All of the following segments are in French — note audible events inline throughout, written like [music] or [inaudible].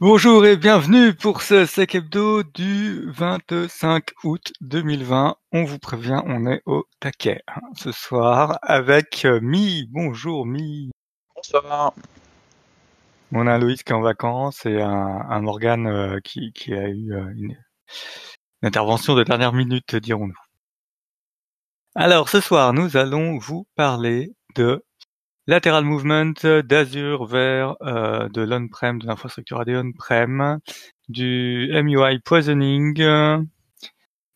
Bonjour et bienvenue pour ce Sec Hebdo du 25 août 2020. On vous prévient, on est au taquet hein, ce soir avec euh, Mi. Bonjour Mi. Bonsoir. On a Loïs qui est en vacances et un, un Morgan euh, qui, qui a eu euh, une, une intervention de dernière minute, dirons-nous. Alors ce soir, nous allons vous parler de lateral movement d'Azure vers euh, de l'on-prem, de l'infrastructure AD on-prem, du MUI poisoning,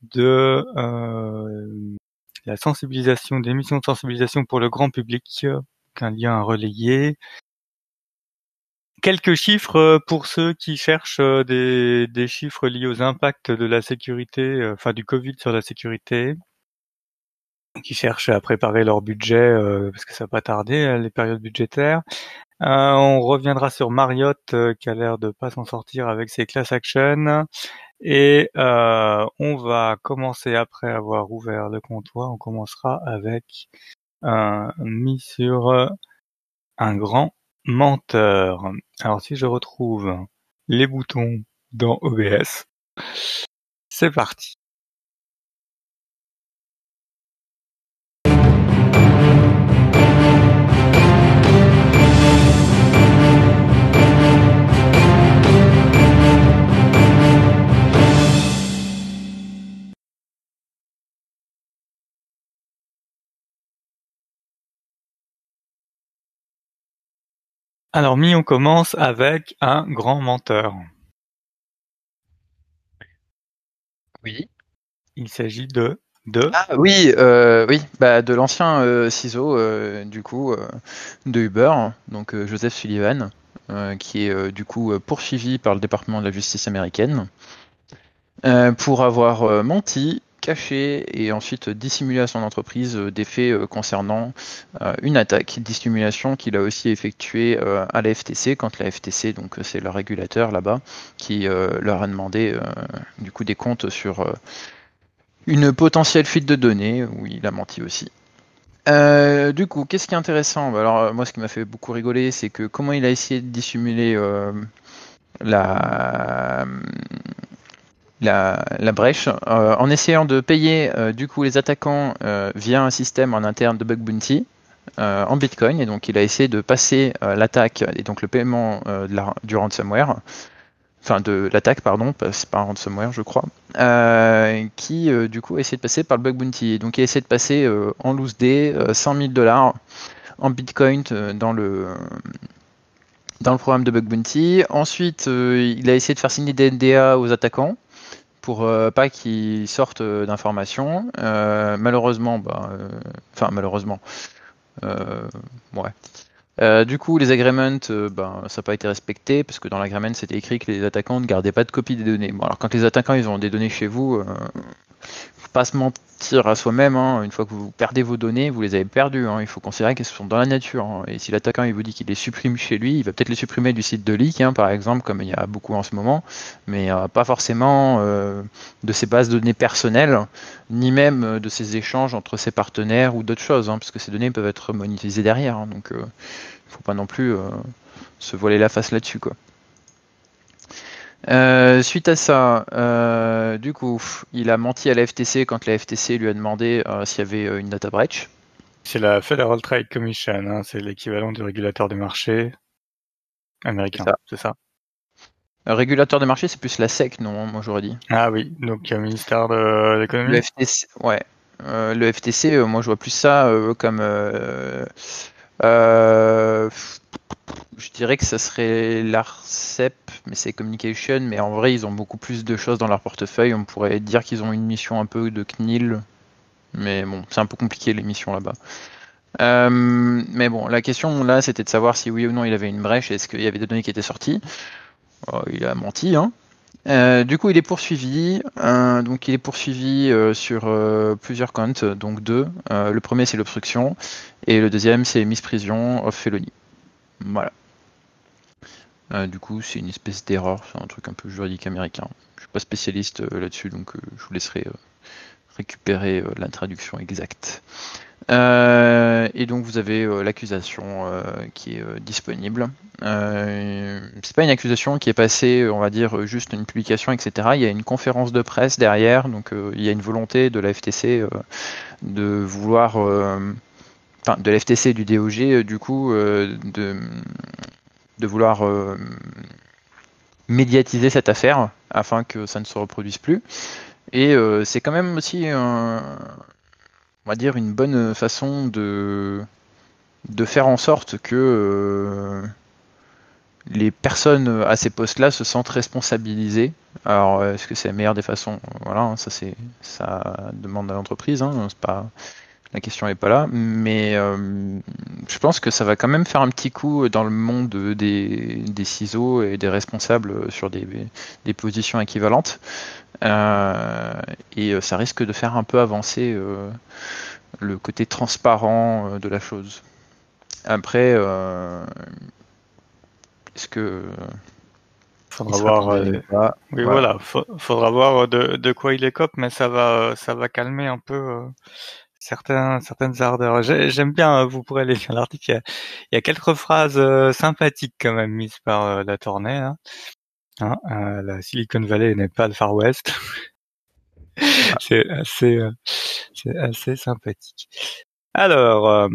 de euh, la sensibilisation, des missions de sensibilisation pour le grand public, qu'un lien à relayer. Quelques chiffres pour ceux qui cherchent euh, des, des chiffres liés aux impacts de la sécurité, euh, enfin du Covid sur la sécurité qui cherchent à préparer leur budget euh, parce que ça va pas tarder euh, les périodes budgétaires. Euh, on reviendra sur Marriott qui a l'air de pas s'en sortir avec ses class action et on va commencer après avoir ouvert le comptoir. On commencera avec un mis sur un grand menteur. Alors si je retrouve les boutons dans OBS, c'est parti. Alors Mi, on commence avec un grand menteur. Oui. Il s'agit de de Ah oui, euh, oui, bah de l'ancien euh, CISO euh, du coup de Uber, donc Joseph Sullivan, qui est du coup poursuivi par le département de la justice américaine pour avoir menti, caché et ensuite dissimulé à son entreprise euh, des faits euh, concernant euh, une attaque, dissimulation qu'il a aussi effectuée à la FTC quand la FTC, donc c'est le régulateur là-bas, qui leur a demandé du coup des comptes sur une potentielle fuite de données où il a menti aussi. Du coup, qu'est-ce qui est intéressant? Bah Alors, moi, ce qui m'a fait beaucoup rigoler, c'est que comment il a essayé de dissimuler la, la, brèche euh, en essayant de payer euh, du coup les attaquants euh, via un système en interne de bug bounty en Bitcoin. Et donc, il a essayé de passer l'attaque et donc le paiement du ransomware enfin de l'attaque pardon, c'est pas un ransomware je crois, qui du coup a essayé de passer par le bug bounty. Donc il a essayé de passer en loose day euh, 100 000 dollars en bitcoin dans le dans le programme de bug bounty. Ensuite il a essayé de faire signer des NDA aux attaquants pour euh, pas qu'ils sortent euh, d'informations. Euh, malheureusement, bah, enfin malheureusement, ouais. Du coup, les agreements, ben, ça n'a pas été respecté parce que dans l'agreement, c'était écrit que les attaquants ne gardaient pas de copie des données. Bon, alors quand les attaquants ils ont des données chez vous, faut pas se à soi-même. hein. Une fois que vous perdez vos données, vous les avez perdues. hein. Il faut considérer qu'elles sont dans la nature. hein. Et si l'attaquant il vous dit qu'il les supprime chez lui, il va peut-être les supprimer du site de leak, par exemple, comme il y a beaucoup en ce moment, mais euh, pas forcément euh, de ses bases de données personnelles, ni même euh, de ses échanges entre ses partenaires ou d'autres choses, hein, parce que ces données peuvent être monétisées derrière. donc euh, faut pas non plus se voiler la face là-dessus. Euh, suite à ça, euh, du coup, il a menti à la FTC quand la FTC lui a demandé euh, s'il y avait une data breach. c'est la Federal Trade Commission, hein, c'est l'équivalent du régulateur des marchés américain, C'est ça. régulateur des marchés, c'est plus la SEC, non Moi j'aurais dit. Ah oui, donc ministère de Le l'économie. FTC, ouais. Le FTC, moi je vois plus ça comme. Je dirais que ça serait l'ARCEP, mais c'est Communication, mais en vrai ils ont beaucoup plus de choses dans leur portefeuille. On pourrait dire qu'ils ont une mission un peu de CNIL, mais bon, c'est un peu compliqué les missions là-bas. Euh, mais bon, la question là c'était de savoir si oui ou non il avait une brèche, est-ce qu'il y avait des données qui étaient sorties. Oh, il a menti, hein. Euh, du coup, il est poursuivi. euh, donc, il est poursuivi euh, sur euh, plusieurs comptes, donc deux. Euh, le premier, c'est l'obstruction, et le deuxième, c'est misprision of felony. Voilà. Euh, du coup, c'est une espèce d'erreur, c'est un truc un peu juridique américain. Je suis pas spécialiste euh, là-dessus, donc euh, je vous laisserai récupérer la traduction exacte. Et donc vous avez l'accusation qui est disponible. c'est pas une accusation qui est passée, on va dire, juste une publication, etc. Il y a une conférence de presse derrière, donc il y a une volonté de la FTC de vouloir, de la FTC du DOG, du coup, de, de vouloir médiatiser cette affaire afin que ça ne se reproduise plus. Et c'est quand même aussi on va dire, une bonne façon de, de faire en sorte que euh, les personnes à ces postes-là se sentent responsabilisées. Alors, est-ce que c'est la meilleure des façons? Voilà, hein, ça c'est ça demande à l'entreprise. Hein, c'est pas la question n'est pas là, mais euh, je pense que ça va quand même faire un petit coup dans le monde des, des ciseaux et des responsables sur des, des positions équivalentes. Euh, et ça risque de faire un peu avancer euh, le côté transparent de la chose. Après, est-ce que faudra voir oui voilà, faudra voir de, de, quoi il écope mais ça va ça va calmer un peu certains, certaines ardeurs. J'aime bien, euh, vous pourrez aller lire [laughs] l'article. Il, y a quelques phrases euh, sympathiques quand même mises par euh, la tournée. Hein. Hein, la Silicon Valley n'est pas le Far West. [laughs] c'est assez, c'est assez sympathique. Alors, euh,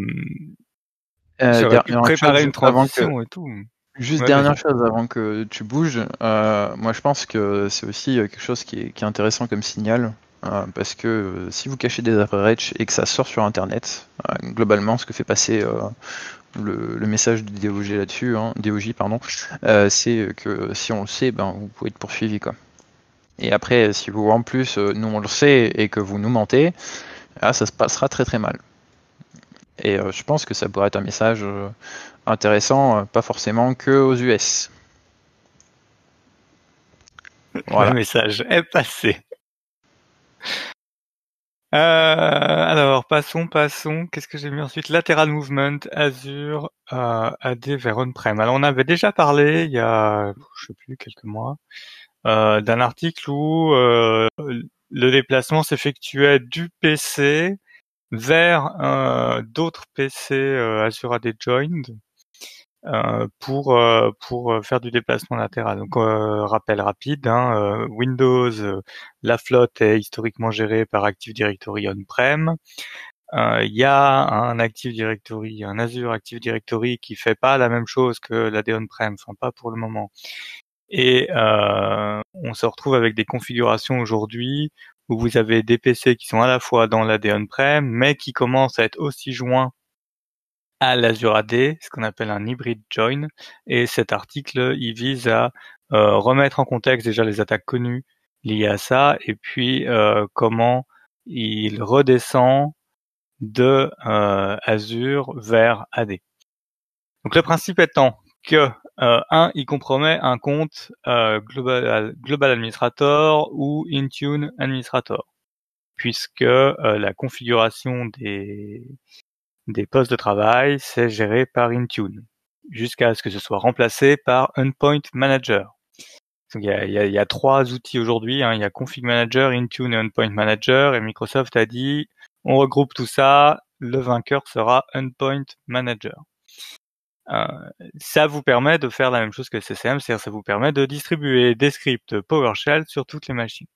préparer une transition et tout. Juste dernière chose avant que tu bouges, moi je pense que c'est aussi quelque chose qui est, qui est intéressant comme signal. Euh, parce que euh, si vous cachez des average et que ça sort sur Internet, euh, globalement, ce que fait passer le, message du DOJ là-dessus, hein, DOJ pardon, c'est que si on le sait, ben vous pouvez être poursuivi quoi. Et après, si vous en plus nous on le sait et que vous nous mentez, là, ça se passera très très mal. Et je pense que ça pourrait être un message intéressant, pas forcément que aux US. Le message est passé. Euh, alors, passons, passons. Qu'est-ce que j'ai mis ensuite? Lateral Movement, Azure, euh, AD vers on-prem. Alors, on avait déjà parlé il y a, je sais plus, quelques mois, euh, d'un article où euh, le déplacement s'effectuait du PC vers d'autres PC Azure AD Joined pour euh, pour euh, faire du déplacement latéral. Donc rappel rapide, hein, Windows, la flotte est historiquement gérée par Active Directory on-prem. Il y a un Active Directory, un Azure Active Directory qui fait pas la même chose que la on-prem, enfin pas pour le moment. Et on se retrouve avec des configurations aujourd'hui où vous avez des PC qui sont à la fois dans la on-prem, mais qui commencent à être aussi joints à l'Azure AD, ce qu'on appelle un hybrid join. Et cet article, il vise à euh, remettre en contexte déjà les attaques connues liées à ça, et puis euh, comment il redescend de euh, Azure vers AD. Donc le principe étant que un, il compromet un compte global, global Administrator ou Intune Administrator, puisque la configuration des des postes de travail, c'est géré par Intune, jusqu'à ce que ce soit remplacé par Endpoint Manager. il, y a, il, y a, trois outils aujourd'hui, hein. il y a Config Manager, Intune et Endpoint Manager, et Microsoft a dit on regroupe tout ça, le vainqueur sera Endpoint Manager. Euh, ça vous permet de faire la même chose que CCM, c'est-à-dire ça vous permet de distribuer des scripts PowerShell sur toutes les machines.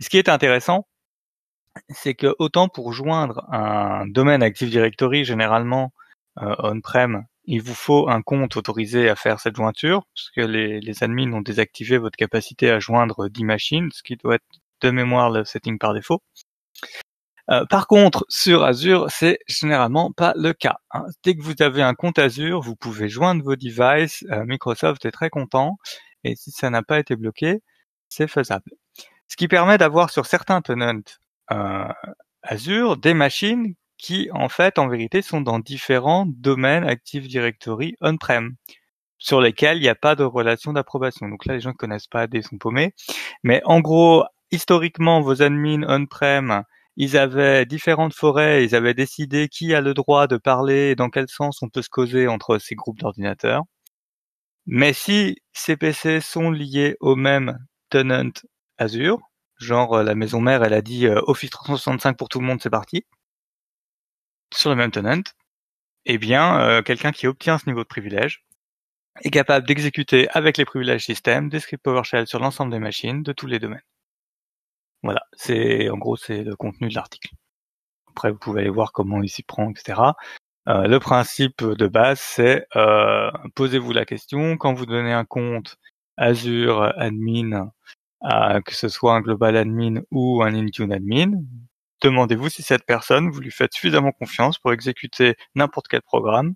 ce qui est intéressant, c'est que autant pour joindre un domaine Active Directory, généralement euh, on-prem, il vous faut un compte autorisé à faire cette jointure, parce que les, les admins ont désactivé votre capacité à joindre 10 machines, ce qui doit être de mémoire le setting par défaut. Euh, par contre, sur Azure, c'est généralement pas le cas. Hein. Dès que vous avez un compte Azure, vous pouvez joindre vos devices. Euh, Microsoft est très content, et si ça n'a pas été bloqué, c'est faisable. Ce qui permet d'avoir sur certains tenants Azure des machines qui, en fait, en vérité, sont dans différents domaines Active Directory on-prem sur lesquels il n'y a pas de relation d'approbation. Donc là, les gens ne connaissent pas AD sont paumés. Mais en gros, historiquement, vos admins on-prem, ils avaient différentes forêts, ils avaient décidé qui a le droit de parler et dans quel sens on peut se causer entre ces groupes d'ordinateurs. Mais si ces PC sont liés au même tenant Azure, Genre, euh, la maison mère, elle a dit euh, Office 365 pour tout le monde, c'est parti. sur le même tenant, eh bien, euh, quelqu'un qui obtient ce niveau de privilège est capable d'exécuter avec les privilèges système des scripts PowerShell sur l'ensemble des machines de tous les domaines. Voilà, c'est en gros c'est le contenu de l'article. Après, vous pouvez aller voir comment il s'y prend, etc. Le principe de base, c'est posez-vous la question quand vous donnez un compte Azure admin, que ce soit un global admin ou un Intune admin, demandez-vous si cette personne, vous lui faites suffisamment confiance pour exécuter n'importe quel programme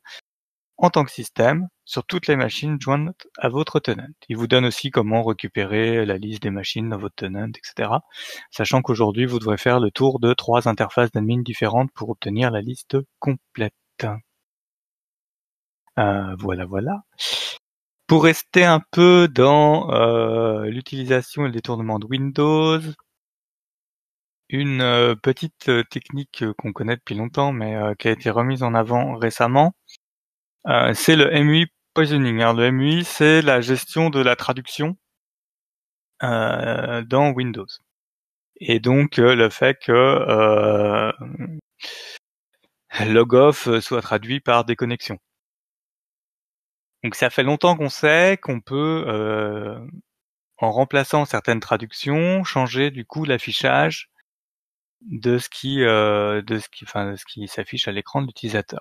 en tant que système sur toutes les machines jointes à votre tenant. Il vous donne aussi comment récupérer la liste des machines dans votre tenant, etc. Sachant qu'aujourd'hui, vous devrez faire le tour de trois interfaces d'admin différentes pour obtenir la liste complète. Euh, voilà, voilà. Pour rester un peu dans euh, l'utilisation et le détournement de Windows, une euh, petite technique qu'on connaît depuis longtemps, mais qui a été remise en avant récemment, c'est le MUI poisoning. Alors, le MUI, c'est la gestion de la traduction dans Windows. Et donc le fait que logoff soit traduit par déconnexion. Donc ça fait longtemps qu'on sait qu'on peut, euh, en remplaçant certaines traductions, changer du coup l'affichage de ce qui, euh, de ce qui, enfin, de ce qui s'affiche à l'écran de l'utilisateur.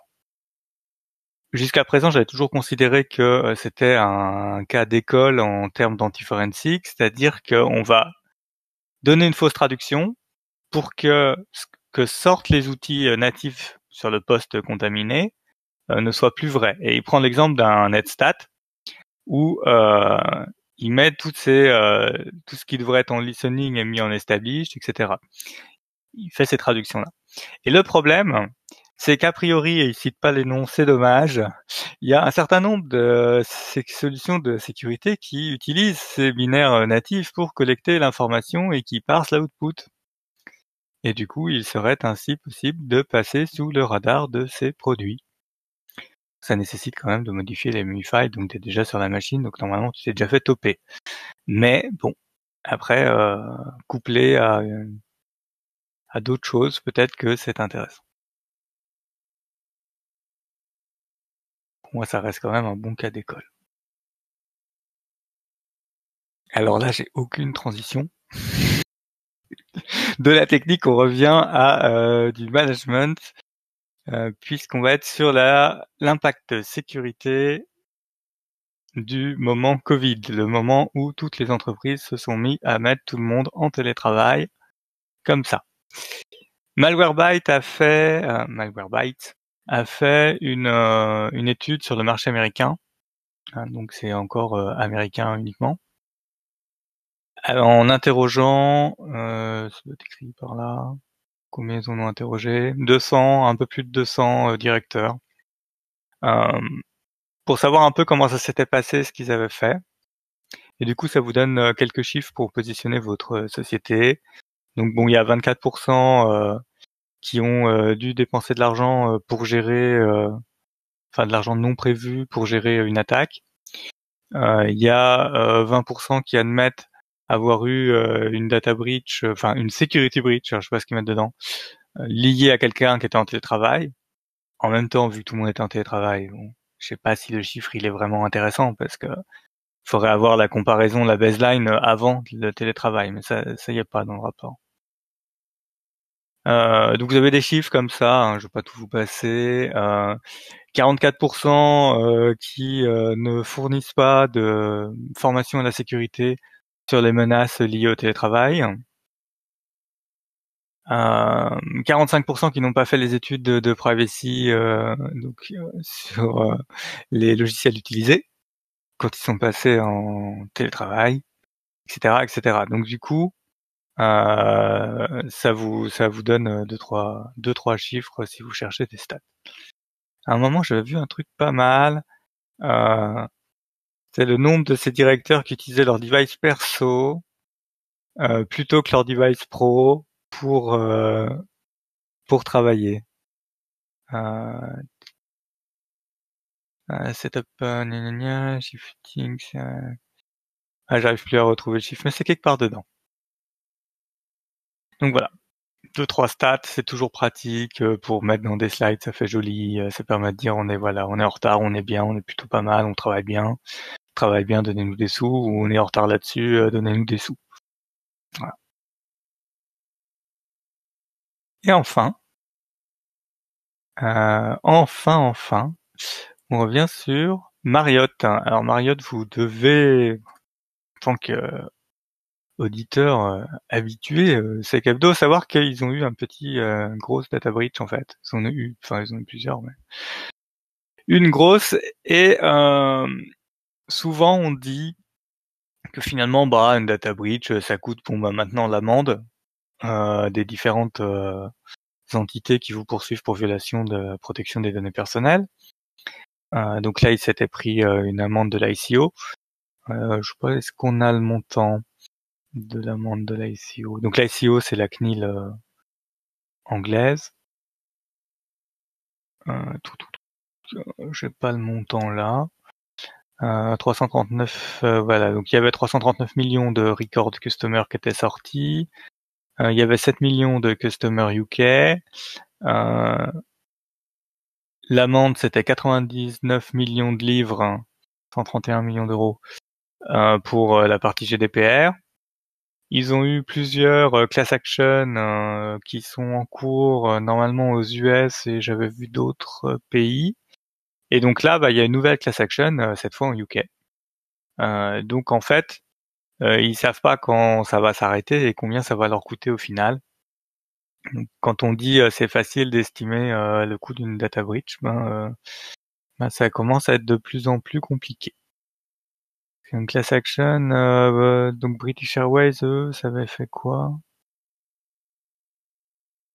Jusqu'à présent, j'avais toujours considéré que euh, c'était un cas d'école en termes d'antiforensique, c'est-à-dire qu'on va donner une fausse traduction pour que que sortent les outils natifs sur le poste contaminé euh, ne soit plus vrai. Et il prend l'exemple d'un netstat où euh, il met euh, tout ce qui devrait être en listening est mis en established, etc. Il fait ces traductions-là. Et le problème, c'est qu'a priori, et il cite pas les noms, c'est dommage, il y a un certain nombre de solutions de sécurité qui utilisent ces binaires natifs pour collecter l'information et qui parsent l'output. Et du coup, il serait ainsi possible de passer sous le radar de ces produits ça nécessite quand même de modifier les MUI donc tu es déjà sur la machine, donc normalement tu t'es déjà fait toper. Mais bon, après, euh, couplé à, à d'autres choses, peut-être que c'est intéressant. Pour moi, ça reste quand même un bon cas d'école. Alors là, j'ai aucune transition. [laughs] de la technique, on revient à euh, du management euh, puisqu'on va être sur la l'impact sécurité du moment Covid, le moment où toutes les entreprises se sont mis à mettre tout le monde en télétravail comme ça. Malwarebyte a fait euh, a fait une euh, une étude sur le marché américain, hein, donc c'est encore américain uniquement, en interrogeant, euh, ça écrit par là, Combien ils en ont interrogé 200, un peu plus de 200 euh, directeurs. Euh, pour savoir un peu comment ça s'était passé, ce qu'ils avaient fait. Et du coup, ça vous donne euh, quelques chiffres pour positionner votre société. Donc bon, il y a 24% qui ont dû dépenser de l'argent pour gérer, enfin de l'argent non prévu pour gérer une attaque. Il y a 20% qui admettent avoir eu euh, une data breach, euh, enfin une security breach, je sais pas ce qu'ils mettent dedans, euh, liée à quelqu'un qui était en télétravail. En même temps, vu que tout le monde était en télétravail, bon, je sais pas si le chiffre il est vraiment intéressant parce que faudrait avoir la comparaison, la baseline avant le télétravail, mais ça, ça y est pas dans le rapport. Euh, donc vous avez des chiffres comme ça, hein, je vais pas tout vous passer. Euh, 44% qui ne fournissent pas de formation à la sécurité sur les menaces liées au télétravail. Euh, 45% qui n'ont pas fait les études de, privacy euh, donc, euh, sur euh, les logiciels utilisés quand ils sont passés en télétravail, etc., etc. Donc du coup, ça vous ça vous donne deux trois deux trois chiffres si vous cherchez des stats. À un moment, j'avais vu un truc pas mal. C'est le nombre de ces directeurs qui utilisaient leur device perso euh, plutôt que leur device pro pour euh, pour travailler. Euh, euh setup, gna shifting, ah, j'arrive plus à retrouver le chiffre, mais c'est quelque part dedans. Donc voilà. Deux trois stats, c'est toujours pratique pour mettre dans des slides, ça fait joli, ça permet de dire on est voilà, on est en retard, on est bien, on est plutôt pas mal, on travaille bien, travaille bien, donnez-nous des sous, ou on est en retard là-dessus, donnez-nous des sous. Et enfin, euh, enfin, enfin, on revient sur Marriott. Alors Marriott, vous devez, auditeur euh, habitué, euh, c'est Hebdo, savoir qu'ils ont eu un petit euh, grosse data breach en fait. Ils ont eu, enfin ils ont eu plusieurs, mais une grosse et euh, souvent on dit que finalement bah une data breach ça coûte bon bah maintenant l'amende des différentes entités qui vous poursuivent pour violation de la protection des données personnelles. Euh, donc là, il s'était pris euh, une amende de l'ICO. Euh, je sais pas, est-ce qu'on a le montant? De l'amende de l'ICO Donc l'ICO, c'est la CNIL euh, anglaise. Euh, tout, tout, tout. J'ai pas le montant là. 339, voilà. Donc il y avait 339 millions de record customers qui étaient sortis. il y avait 7 millions de customers UK. L'amende, c'était 99 millions de livres, 131 millions d'euros euh, pour euh, la partie GDPR. Ils ont eu plusieurs euh, class action qui sont en cours normalement aux US et j'avais vu d'autres pays. Et donc là, bah, il y a une nouvelle class action, cette fois en UK. donc en fait, ils savent pas quand ça va s'arrêter et combien ça va leur coûter au final quand on dit c'est facile d'estimer le coût d'une data breach, ben, ben, ça commence à être de plus en plus compliqué. Une class action, euh, donc British Airways, eux, ça avait fait quoi?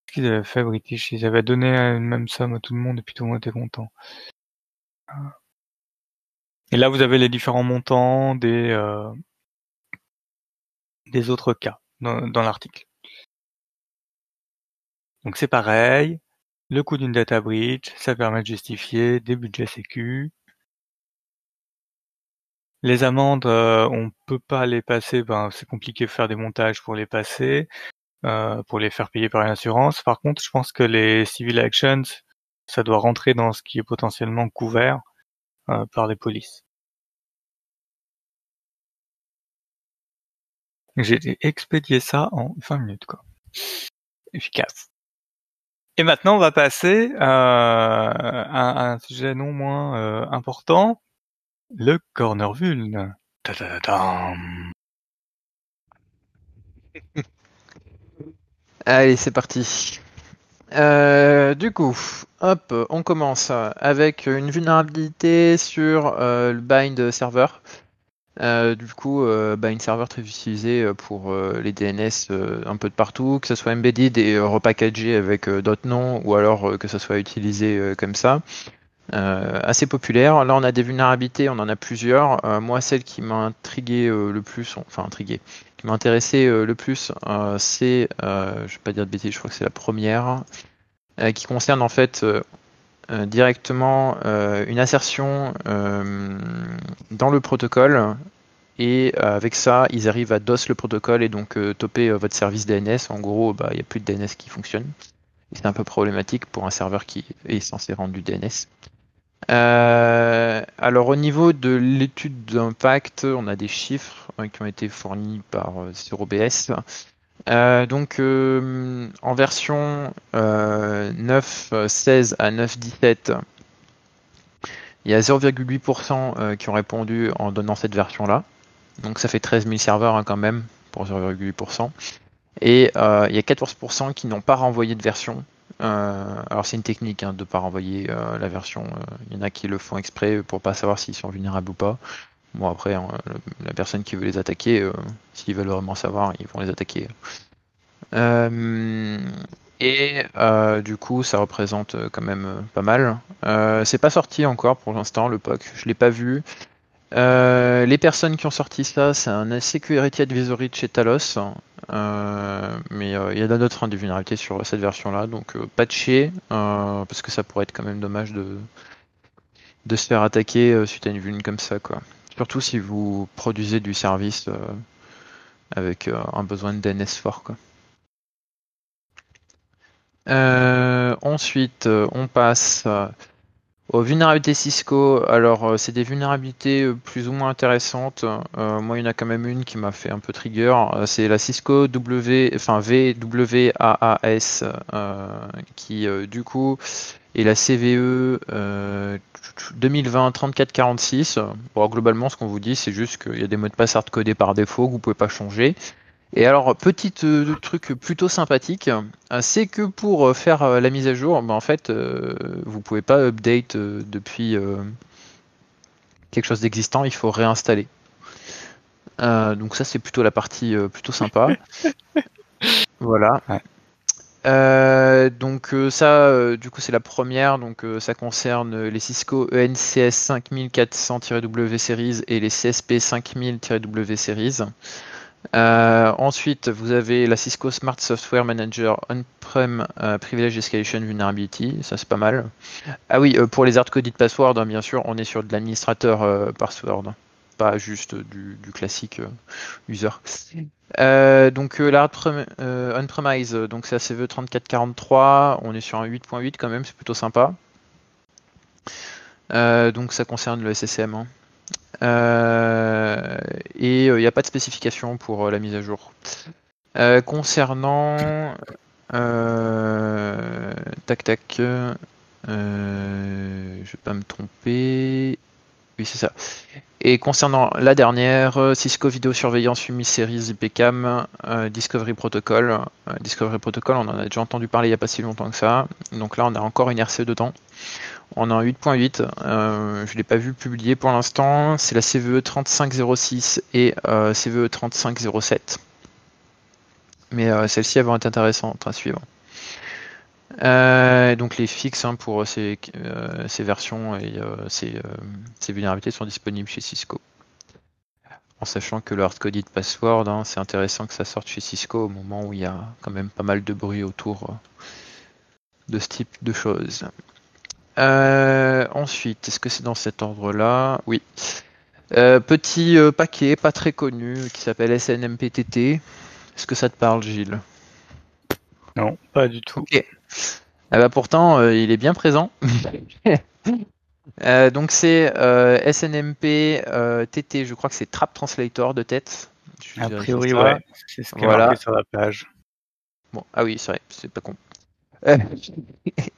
Qu'est-ce qu'ils avaient fait British Ils avaient donné une même somme à tout le monde et puis tout le monde était content. Et là, vous avez les différents montants des euh, des autres cas dans, dans l'article. Donc c'est pareil, le coût d'une data breach, ça permet de justifier des budgets sécu. Les amendes, euh, on peut pas les passer, ben, c'est compliqué de faire des montages pour les passer, euh, pour les faire payer par une assurance. Par contre, je pense que les civil actions, ça doit rentrer dans ce qui est potentiellement couvert euh, par les polices. J'ai expédié ça en 20 minutes, quoi. Efficace. Et maintenant, on va passer euh, à un sujet non moins important, le corner vuln. [laughs] Allez, c'est parti. Euh, du coup, hop, on commence avec une vulnérabilité sur le bind server. Euh, du coup, euh, une serveur très utilisé euh, pour les DNS un peu de partout, que ce soit embedded et repackagé avec d'autres noms, ou alors que ce soit utilisé comme ça. Assez populaire. Là, on a des vulnérabilités, on en a plusieurs. moi, celle qui m'a intrigué le plus, enfin intrigué, qui m'a intéressé le plus, c'est, je vais pas dire de bêtises, je crois que c'est la première, qui concerne en fait euh, directement euh, une assertion euh, dans le protocole et avec ça, ils arrivent à DOS le protocole et donc toper votre service DNS. En gros, bah, il n'y a plus de DNS qui fonctionne. C'est un peu problématique pour un serveur qui est censé rendre du DNS. Alors au niveau de l'étude d'impact, on a des chiffres qui ont été fournis par ZeroBS. Euh, donc euh, en version 9.16 euh, à 9.17, il y a 0,8% qui ont répondu en donnant cette version-là. Donc ça fait 13 000 serveurs hein, quand même pour 0,8%. Et il y a 14% qui n'ont pas renvoyé de version. Alors c'est une technique hein, de ne pas renvoyer la version. Il y en a qui le font exprès pour pas savoir s'ils sont vulnérables ou pas. Bon après, hein, la personne qui veut les attaquer, euh, s'ils veulent vraiment savoir, ils vont les attaquer. Euh, et euh, du coup, ça représente quand même pas mal. c'est pas sorti encore pour l'instant, le POC, je l'ai pas vu. Les personnes qui ont sorti ça, c'est un Security Advisory de chez Talos. mais il y a d'autres hein, vulnérabilités sur cette version-là, donc patché, parce que ça pourrait être quand même dommage de, se faire attaquer suite à une vulne comme ça, quoi. Surtout si vous produisez du service euh, avec euh, un besoin de DNS fort. Quoi. ensuite, on passe aux vulnérabilités Cisco. Alors, c'est des vulnérabilités plus ou moins intéressantes. moi, il y en a quand même une qui m'a fait un peu trigger. c'est la Cisco W, enfin VWAAS, qui du coup est la CVE 2020 3446. Bon, globalement, ce qu'on vous dit, c'est juste qu'il y a des mots de passe hardcodés par défaut que vous pouvez pas changer. Et alors, petit euh, truc plutôt sympathique, euh, c'est que pour euh, faire la mise à jour, ben, en fait, vous pouvez pas update depuis quelque chose d'existant, il faut réinstaller. donc ça, c'est plutôt la partie plutôt sympa. [laughs] voilà. donc ça, du coup, c'est la première. Donc ça concerne les Cisco ENCS 5400-W Series et les CSP 5000-W Series. Euh, ensuite, vous avez la Cisco Smart Software Manager On-Prem euh, Privilege Escalation Vulnerability, ça c'est pas mal. Ah oui, euh, pour les hard-coded password, hein, bien sûr, on est sur de l'administrateur password, pas juste du, classique user. donc la on-premise, donc c'est ACV 3443, on est sur un 8.8 quand même, c'est plutôt sympa. donc ça concerne le SSM. Hein. Euh, et il euh, n'y a pas de spécification pour euh, la mise à jour. concernant tac tac, je vais pas me tromper. Oui, c'est ça. Et concernant la dernière, Cisco Vidéosurveillance Umi Series IPCAM Discovery Protocol. Discovery Protocol, on en a déjà entendu parler il n'y a pas si longtemps que ça. Donc là, on a encore une RCE dedans. On a un 8.8. Euh, je ne l'ai pas vu publier pour l'instant. C'est la CVE 3506 et euh, CVE 3507. Mais euh, celle-ci, va être intéressante à suivre. donc les fixes hein, pour ces, versions et ces, vulnérabilités sont disponibles chez Cisco. En sachant que le hardcoded password, hein, c'est intéressant que ça sorte chez Cisco au moment où il y a quand même pas mal de bruit autour de ce type de choses. Euh, ensuite, est-ce que c'est dans cet ordre-là? Oui. Euh, petit euh, paquet pas très connu qui s'appelle SNMPTT. Est-ce que ça te parle, Gilles? Non, pas du tout. Ok. Ah bah pourtant, il est bien présent. [laughs] donc c'est SNMP TT, je crois que c'est Trap Translator de tête. A priori, ouais. C'est ce qui est voilà. marqué sur la page. Bon, ah oui, c'est vrai, c'est pas con.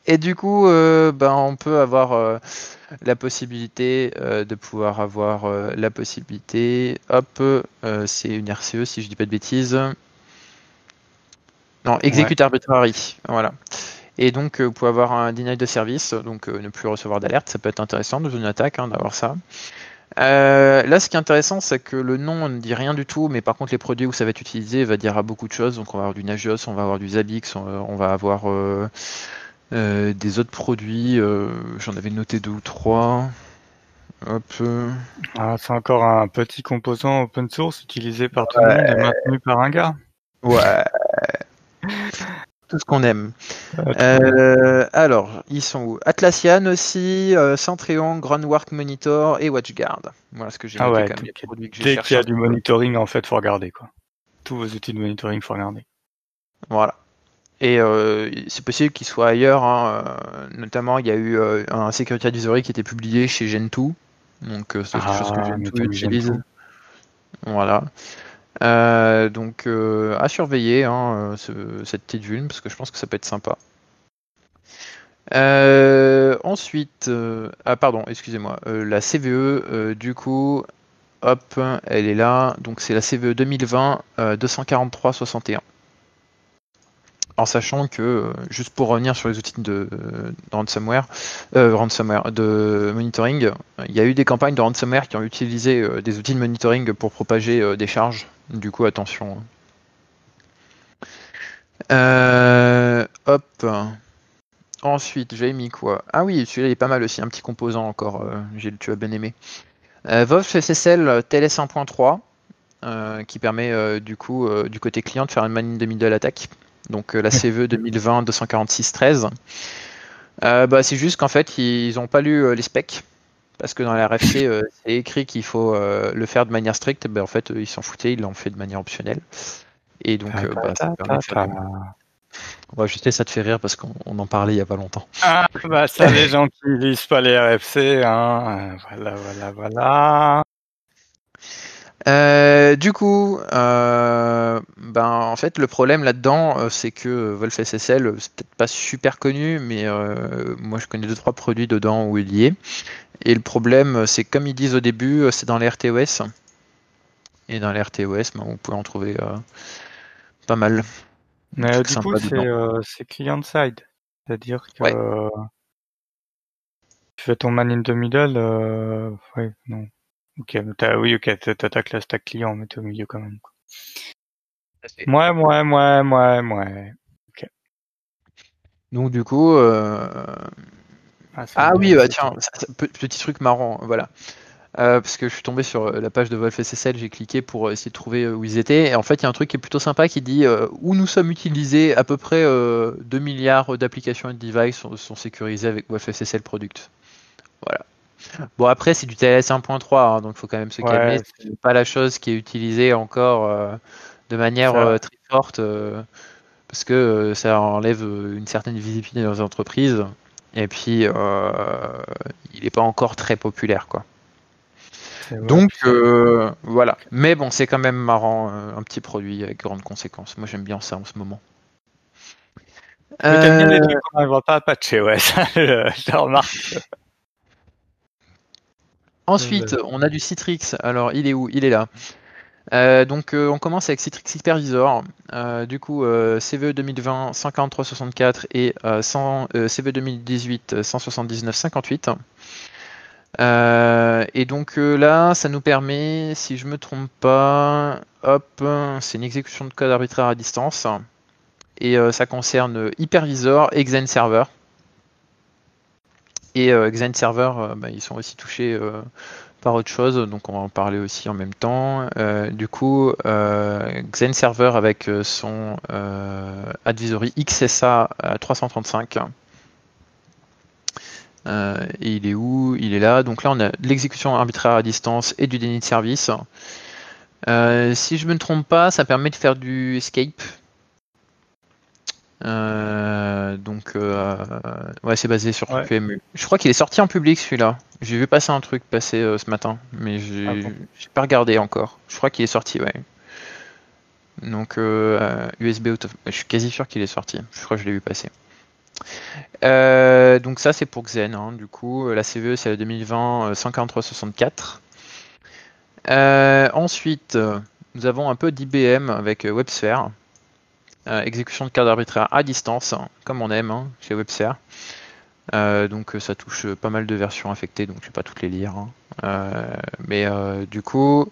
Et du coup, euh, ben, on peut avoir euh, la possibilité euh, de pouvoir avoir la possibilité. Hop, c'est une RCE si je dis pas de bêtises. Non, execute arbitrary. Voilà. Et donc, vous pouvez avoir un deny de service, donc ne plus recevoir d'alerte. Ça peut être intéressant dans une attaque hein, d'avoir ça. Euh, là, ce qui est intéressant, c'est que le nom ne dit rien du tout, mais par contre, les produits où ça va être utilisé va dire à beaucoup de choses. Donc, on va avoir du Nagios, on va avoir du Zabbix, on, va avoir euh, euh, des autres produits. J'en avais noté deux ou trois. Hop. Ah, c'est encore un petit composant open source utilisé par tout le monde et maintenu par un gars. Ouais tout ce qu'on aime. Euh, alors, ils sont où? Atlassian aussi, euh, Centreon, Groundwork Monitor et WatchGuard. Voilà ce que j'ai ah ouais, Dès qu'il y a du monitoring, en fait, faut regarder quoi. Tous vos outils de monitoring, faut regarder. Voilà. Et euh, c'est possible qu'ils soient ailleurs. Hein. Notamment, il y a eu un Security Advisory qui était publié chez Gentoo. Donc, c'est quelque chose que ah, Gentoo utilise. Voilà. Euh, donc euh, à surveiller hein, euh, cette petite vulne parce que je pense que ça peut être sympa. ensuite, ah pardon, excusez-moi, la CVE, du coup, hop, elle est là. Donc c'est la CVE 2020 243 61 en sachant que, juste pour revenir sur les outils de, ransomware, de monitoring, il y a eu des campagnes de ransomware qui ont utilisé des outils de monitoring pour propager des charges. Du coup, attention. hop. Ensuite, j'ai mis quoi? Ah oui, celui-là est pas mal aussi, un petit composant encore, J'ai tu as bien aimé. VOV SSL TLS 1.3, qui permet du coup du côté client de faire une man de middle attack donc euh, la CVE 2020 246 13. bah, c'est juste qu'en fait, ils n'ont pas lu euh, les specs. Parce que dans la RFC, euh, c'est écrit qu'il faut le faire de manière stricte. Ben, en fait, ils s'en foutaient, ils l'ont fait de manière optionnelle. Et donc, bah, ça permet Ouais, je sais, ça te fait rire parce qu'on en parlait il y a pas longtemps. Ah, bah ça, les gens qui lisent pas les RFC, hein. Voilà, voilà, voilà. Euh, du coup, euh, ben en fait le problème là-dedans, euh, c'est que Wolf SSL, c'est peut-être pas super connu, mais euh, moi je connais deux trois produits dedans où il y est. Et le problème, c'est comme ils disent au début, c'est dans les RTOS. Et dans les RTOS, ben, vous pouvez en trouver euh, pas mal. Mais Trucs du coup, c'est euh, client-side. C'est-à-dire que Ouais. euh, tu fais ton man in the middle, euh, ouais, non. Ok, oui, ok, t'attaques la stack client, mais t'es au milieu quand même. quoi. Ouais, ouais, ouais, ouais, ouais. Donc du coup, euh, Ah, ah oui, bah tiens, ça- ça- pe- petit truc marrant, voilà. Euh, parce que je suis tombé sur euh, la page de Wolf SSL, j'ai cliqué pour essayer de trouver euh, où ils étaient. Et en fait, il y a un truc qui est plutôt sympa qui dit euh, où nous sommes utilisés, à peu près euh, 2 milliards d'applications et de devices sont, sont sécurisés avec Wolf SSL Product. Voilà. Bon, après, c'est du TLS 1.3, hein, donc il faut quand même se Ouais, calmer. c'est- pas la chose qui est utilisée encore euh, de manière euh, très forte, euh, parce que euh, ça enlève euh, une certaine visibilité dans les entreprises. Et puis, euh, il n'est pas encore très populaire, quoi. Donc euh, voilà. Mais bon, c'est quand même marrant, euh, un petit produit avec grandes conséquences. Moi, j'aime bien ça en ce moment. Mais bien les trucs qu'on n'arrive pas à patcher, ouais, [laughs] ça, je, remarque. ensuite, on a du Citrix. Alors, il est où? Il est là. Euh, donc, euh, on commence avec Citrix Hypervisor. Euh, du coup, CVE 2020 5364 et euh, 100, euh, CVE 2018 179 58. Euh, et donc là, ça nous permet, si je me trompe pas, hop, c'est une exécution de code arbitraire à distance. Et ça concerne Hypervisor et Xen Server. Et Xen Server, bah, ils sont aussi touchés par autre chose, donc on va en parler aussi en même temps. Euh, du coup, euh, Xen Server avec euh, son advisory XSA à 335. Euh, et il est où? Il est là. Donc là, on a l'exécution arbitraire à distance et du déni de service. Si je me trompe pas, ça permet de faire du escape. Euh, donc, euh, ouais, c'est basé sur Ouais. Je crois qu'il est sorti en public celui-là. J'ai vu passer un truc passer euh, ce matin, mais j'ai Ah bon j'ai pas regardé encore. Je crois qu'il est sorti, ouais. Donc, euh, USB out of... Je suis quasi sûr qu'il est sorti. Je crois que je l'ai vu passer. Euh, donc ça c'est pour Xen, hein. du coup la CVE c'est la 2020 euh, 14364. Euh, ensuite euh, nous avons un peu d'IBM avec euh, WebSphere, Euh, exécution de cadre arbitraire à distance, hein, comme on aime hein, chez WebSphere. Euh, donc euh, ça touche euh, pas mal de versions affectées, donc je vais pas toutes les lire. hein. Euh, mais euh, du coup,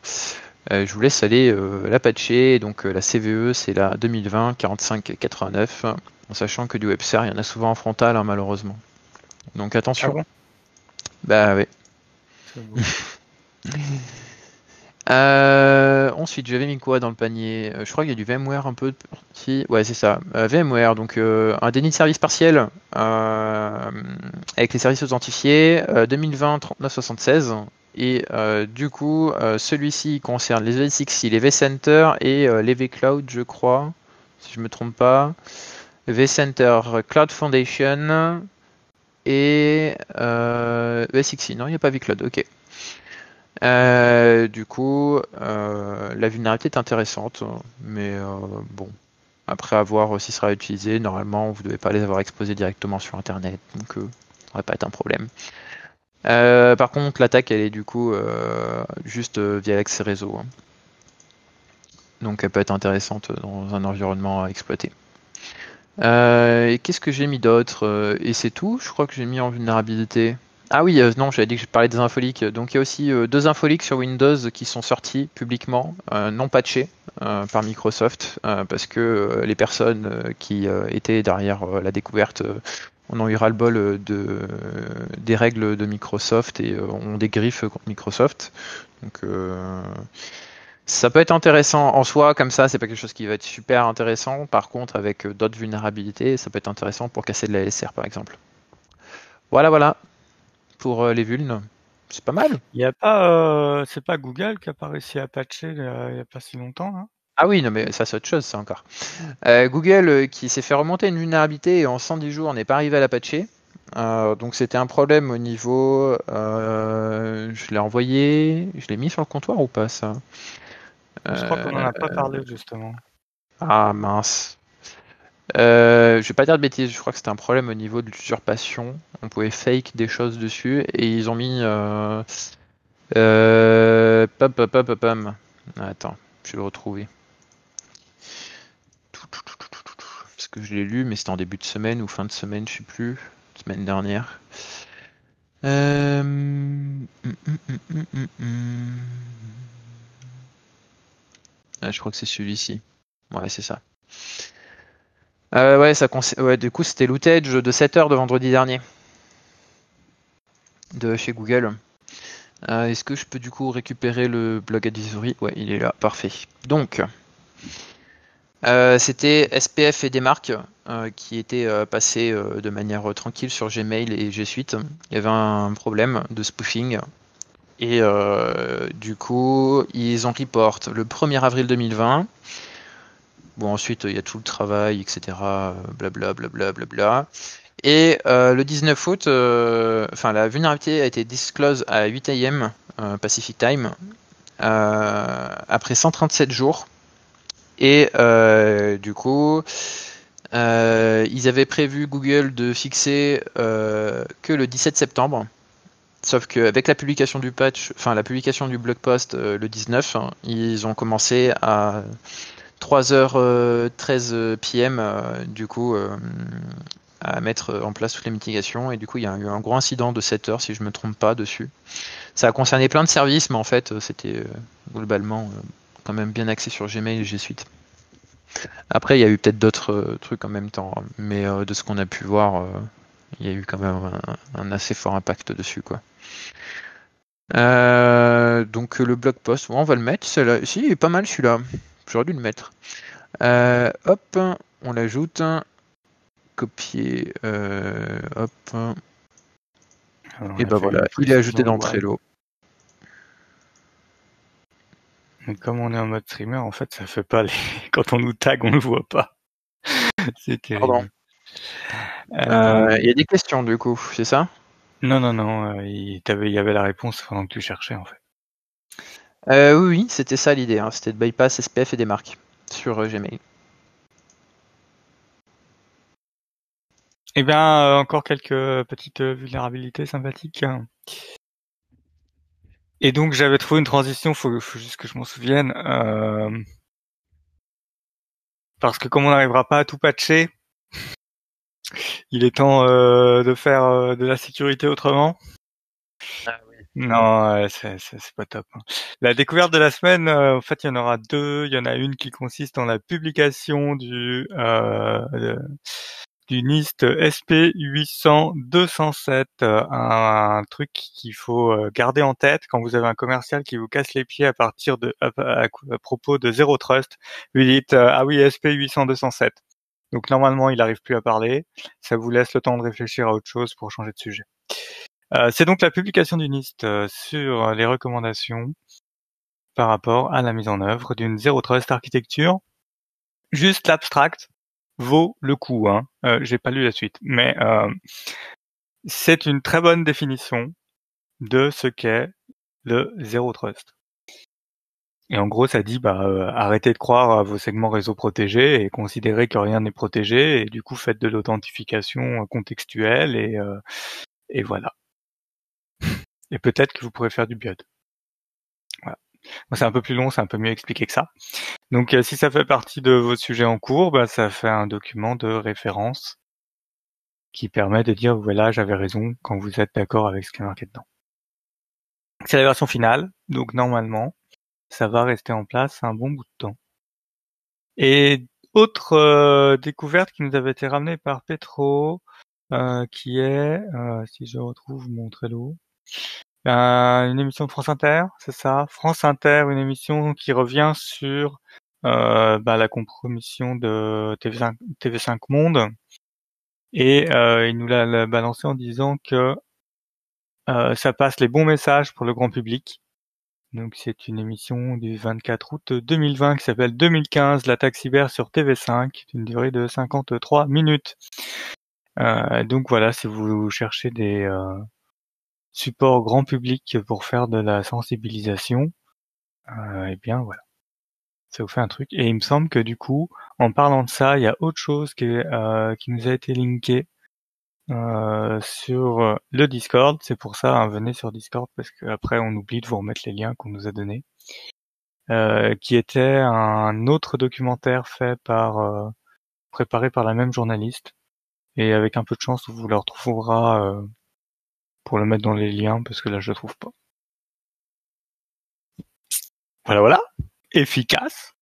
je vous laisse aller la patcher. Donc la CVE c'est la 2020 4589 en sachant que du WebSphere, il y en a souvent en frontal, hein, malheureusement. Donc Ah attention. bon? Bah oui. [laughs] Euh, ensuite, j'avais mis quoi dans le panier? Euh, Je crois qu'il y a du VMware un peu. Si, ouais, c'est ça. Euh, VMware, donc un déni de service partiel avec les services authentifiés, euh, 2020 3976. Et du coup, celui-ci concerne les V6, les vCenter et les vCloud, je crois, si je me trompe pas. vCenter Cloud Foundation et euh, V6, non, il n'y a pas vCloud, ok. Euh, du coup, euh, la vulnérabilité est intéressante, mais euh, bon, après avoir s'il sera utilisé, normalement, vous ne devez pas les avoir exposés directement sur Internet, donc ça devrait pas être un problème. Par contre, l'attaque, elle est du coup juste via l'accès réseau. hein. Donc elle peut être intéressante dans un environnement à exploiter. Et qu'est-ce que j'ai mis d'autre? Et c'est tout, je crois que j'ai mis en vulnérabilité. Ah oui, euh, non, j'avais dit que je parlais des infoliques. Donc il y a aussi euh, deux infoliques sur Windows qui sont sortis publiquement, euh, non patchés par Microsoft, parce que les personnes qui étaient derrière la découverte euh, en ont eu ras-le-bol euh, de, des règles de Microsoft et ont des griffes contre Microsoft. Donc ça peut être intéressant en soi, comme ça, c'est pas quelque chose qui va être super intéressant. Par contre, avec d'autres vulnérabilités, ça peut être intéressant pour casser de la LSR par exemple. Voilà, voilà pour euh, les vulnes. C'est pas mal. Il y a pas, euh, c'est pas Google qui a pas réussi à patcher euh, il y a pas si longtemps, hein Ah oui, non mais ça c'est autre chose, ça encore. Euh, Google euh, qui s'est fait remonter une vulnérabilité et en 110 jours n'est pas arrivé à la patcher. Euh, donc c'était un problème au niveau. je l'ai envoyé, je l'ai mis sur le comptoir ou pas ça? Je crois qu'on n'en a pas parlé justement. Ah mince. Je vais pas dire de bêtises, je crois que c'était un problème au niveau de l'usurpation. On pouvait fake des choses dessus et ils ont mis. Euh, pam, pam, pam, pam. Attends, je vais le retrouver. Parce que je l'ai lu, mais c'était en début de semaine ou fin de semaine, je sais plus. Semaine dernière. Euh... Ah, je crois que c'est celui-ci. Ouais, c'est ça. Euh, ouais, ça ouais, du coup, c'était l'outage de 7h de vendredi dernier. De chez Google. Euh, est-ce que je peux du coup récupérer le blog advisory? Ouais, il est là, parfait. Donc, euh, c'était SPF et des marques euh, qui étaient passés de manière tranquille sur Gmail et G Suite. Il y avait un problème de spoofing. Et du coup, ils ont report le 1er avril 2020. Bon, ensuite, il y a tout le travail, etc. Blablabla, blablabla, bla. Et euh, le 19 août, euh, la vulnérabilité a été disclose à 8 am euh, Pacific Time après 137 jours. Et du coup, ils avaient prévu Google de fixer que le 17 septembre. Sauf qu'avec la publication du patch, enfin la publication du blog post le 19, hein, ils ont commencé à 3h13 PM, du coup, à mettre en place toutes les mitigations et du coup il y a eu un gros incident de 7 heures si je me trompe pas dessus. Ça a concerné plein de services mais en fait euh, c'était euh, globalement euh, quand même bien axé sur Gmail et G Suite. Après il y a eu peut-être d'autres trucs en même temps mais de ce qu'on a pu voir il y a eu quand même un, assez fort impact dessus quoi. donc le blog post, on va le mettre. Si, il est pas mal celui-là. J'aurais dû le mettre. hop, on l'ajoute copier, euh, hop. et ben voilà, il est ajouté dans Trello. Mais comme on est en mode streamer, en fait, ça fait pas les... [laughs] quand on nous tag, on le voit pas. [laughs] C'est terrible. Euh, il y a des questions du coup, c'est ça? Non, non, non. Euh, il, y avait la réponse pendant que tu cherchais en fait. Oui, oui, c'était ça l'idée. Hein. C'était de bypass SPF et des marques sur Gmail. Eh bien, euh, encore quelques petites euh, vulnérabilités sympathiques. Et donc, j'avais trouvé une transition, faut, faut juste que je m'en souvienne. Euh, parce que comme on n'arrivera pas à tout patcher, [laughs] il est temps de faire de la sécurité autrement. Ah non, c'est pas top. Hein. La découverte de la semaine, en fait, il y en aura deux. Il y en a une qui consiste en la publication du du NIST SP800-207, euh, un, truc qu'il faut euh, garder en tête quand vous avez un commercial qui vous casse les pieds à partir de à, propos de zéro trust. Vous dites euh, ah oui SP800-207. Donc normalement il n'arrive plus à parler. Ça vous laisse le temps de réfléchir à autre chose pour changer de sujet. C'est donc la publication du NIST sur les recommandations par rapport à la mise en œuvre d'une zéro trust architecture. Juste l'abstract, vaut le coup. Hein. Euh, J'ai pas lu la suite, mais euh, c'est une très bonne définition de ce qu'est le zéro trust. Et en gros, ça dit bah euh, arrêtez de croire à vos segments réseau protégés et considérez que rien n'est protégé et du coup faites de l'authentification contextuelle euh, et voilà. Et peut-être que vous pourrez faire du BIOD. Voilà. C'est un peu plus long, c'est un peu mieux expliqué que ça. Donc euh, si ça fait partie de vos sujets en cours, bah, ça fait un document de référence qui permet de dire voilà j'avais raison quand vous êtes d'accord avec ce qui est marqué dedans. C'est la version finale, donc normalement ça va rester en place un bon bout de temps. Et autre euh, découverte qui nous avait été ramenée par Petro, euh, qui est, si je retrouve mon Trello, ben, une émission de France Inter, c'est ça? France Inter, une émission qui revient sur euh, bah, la compromission de TV5, TV5 Monde. Et euh, il nous l'a balancé en disant que euh, ça passe les bons messages pour le grand public. Donc c'est une émission du 24 août 2020 qui s'appelle 2015 l'attaque cyber sur TV5, d'une durée de 53 minutes. Euh, donc voilà, si vous cherchez des supports grand public pour faire de la sensibilisation, euh, eh bien voilà, ça vous fait un truc. Et il me semble que du coup, en parlant de ça, il y a autre chose qui, euh, qui nous a été linké euh, sur le Discord. C'est pour ça, hein, venez sur Discord parce qu'après on oublie de vous remettre les liens qu'on nous a donnés. Euh, qui était un autre documentaire fait par euh, préparé par la même journaliste et avec un peu de chance on vous le retrouvera euh, pour le mettre dans les liens parce que là je le trouve pas. Voilà voilà, efficace.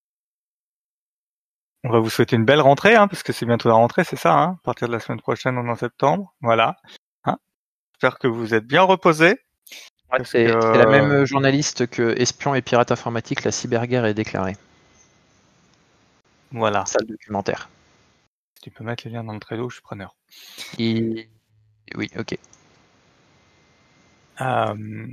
On va vous souhaiter une belle rentrée, hein, parce que c'est bientôt la rentrée, c'est ça, hein, à partir de la semaine prochaine, on est en septembre. Voilà. Hein J'espère que vous êtes bien reposés. Ouais, c'est que... la même journaliste que Espion et pirate informatique, la cyberguerre est déclarée. Voilà. Ça, le documentaire. Tu peux mettre les liens dans le Trello, je suis preneur. Et... Oui, ok. Euh,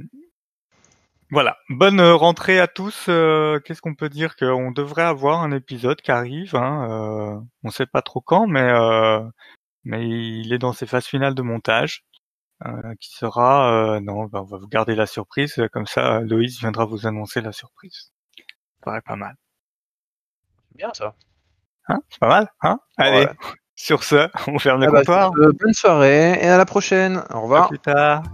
voilà, bonne rentrée à tous. Euh, Qu'est-ce qu'on peut dire qu'on devrait avoir un épisode qui arrive. Hein, euh, on sait pas trop quand, mais euh, mais il est dans ses phases finales de montage, euh, qui sera. Euh, non, ben, on va vous garder la surprise. Comme ça, Loïs viendra vous annoncer la surprise. Ça paraît pas mal. C'est bien ça. Hein, c'est pas mal. Hein? Allez. Ouais. Sur ce, [laughs] on ferme le ah bah, comptoir. bonne soirée et à la prochaine. Au revoir. À plus tard.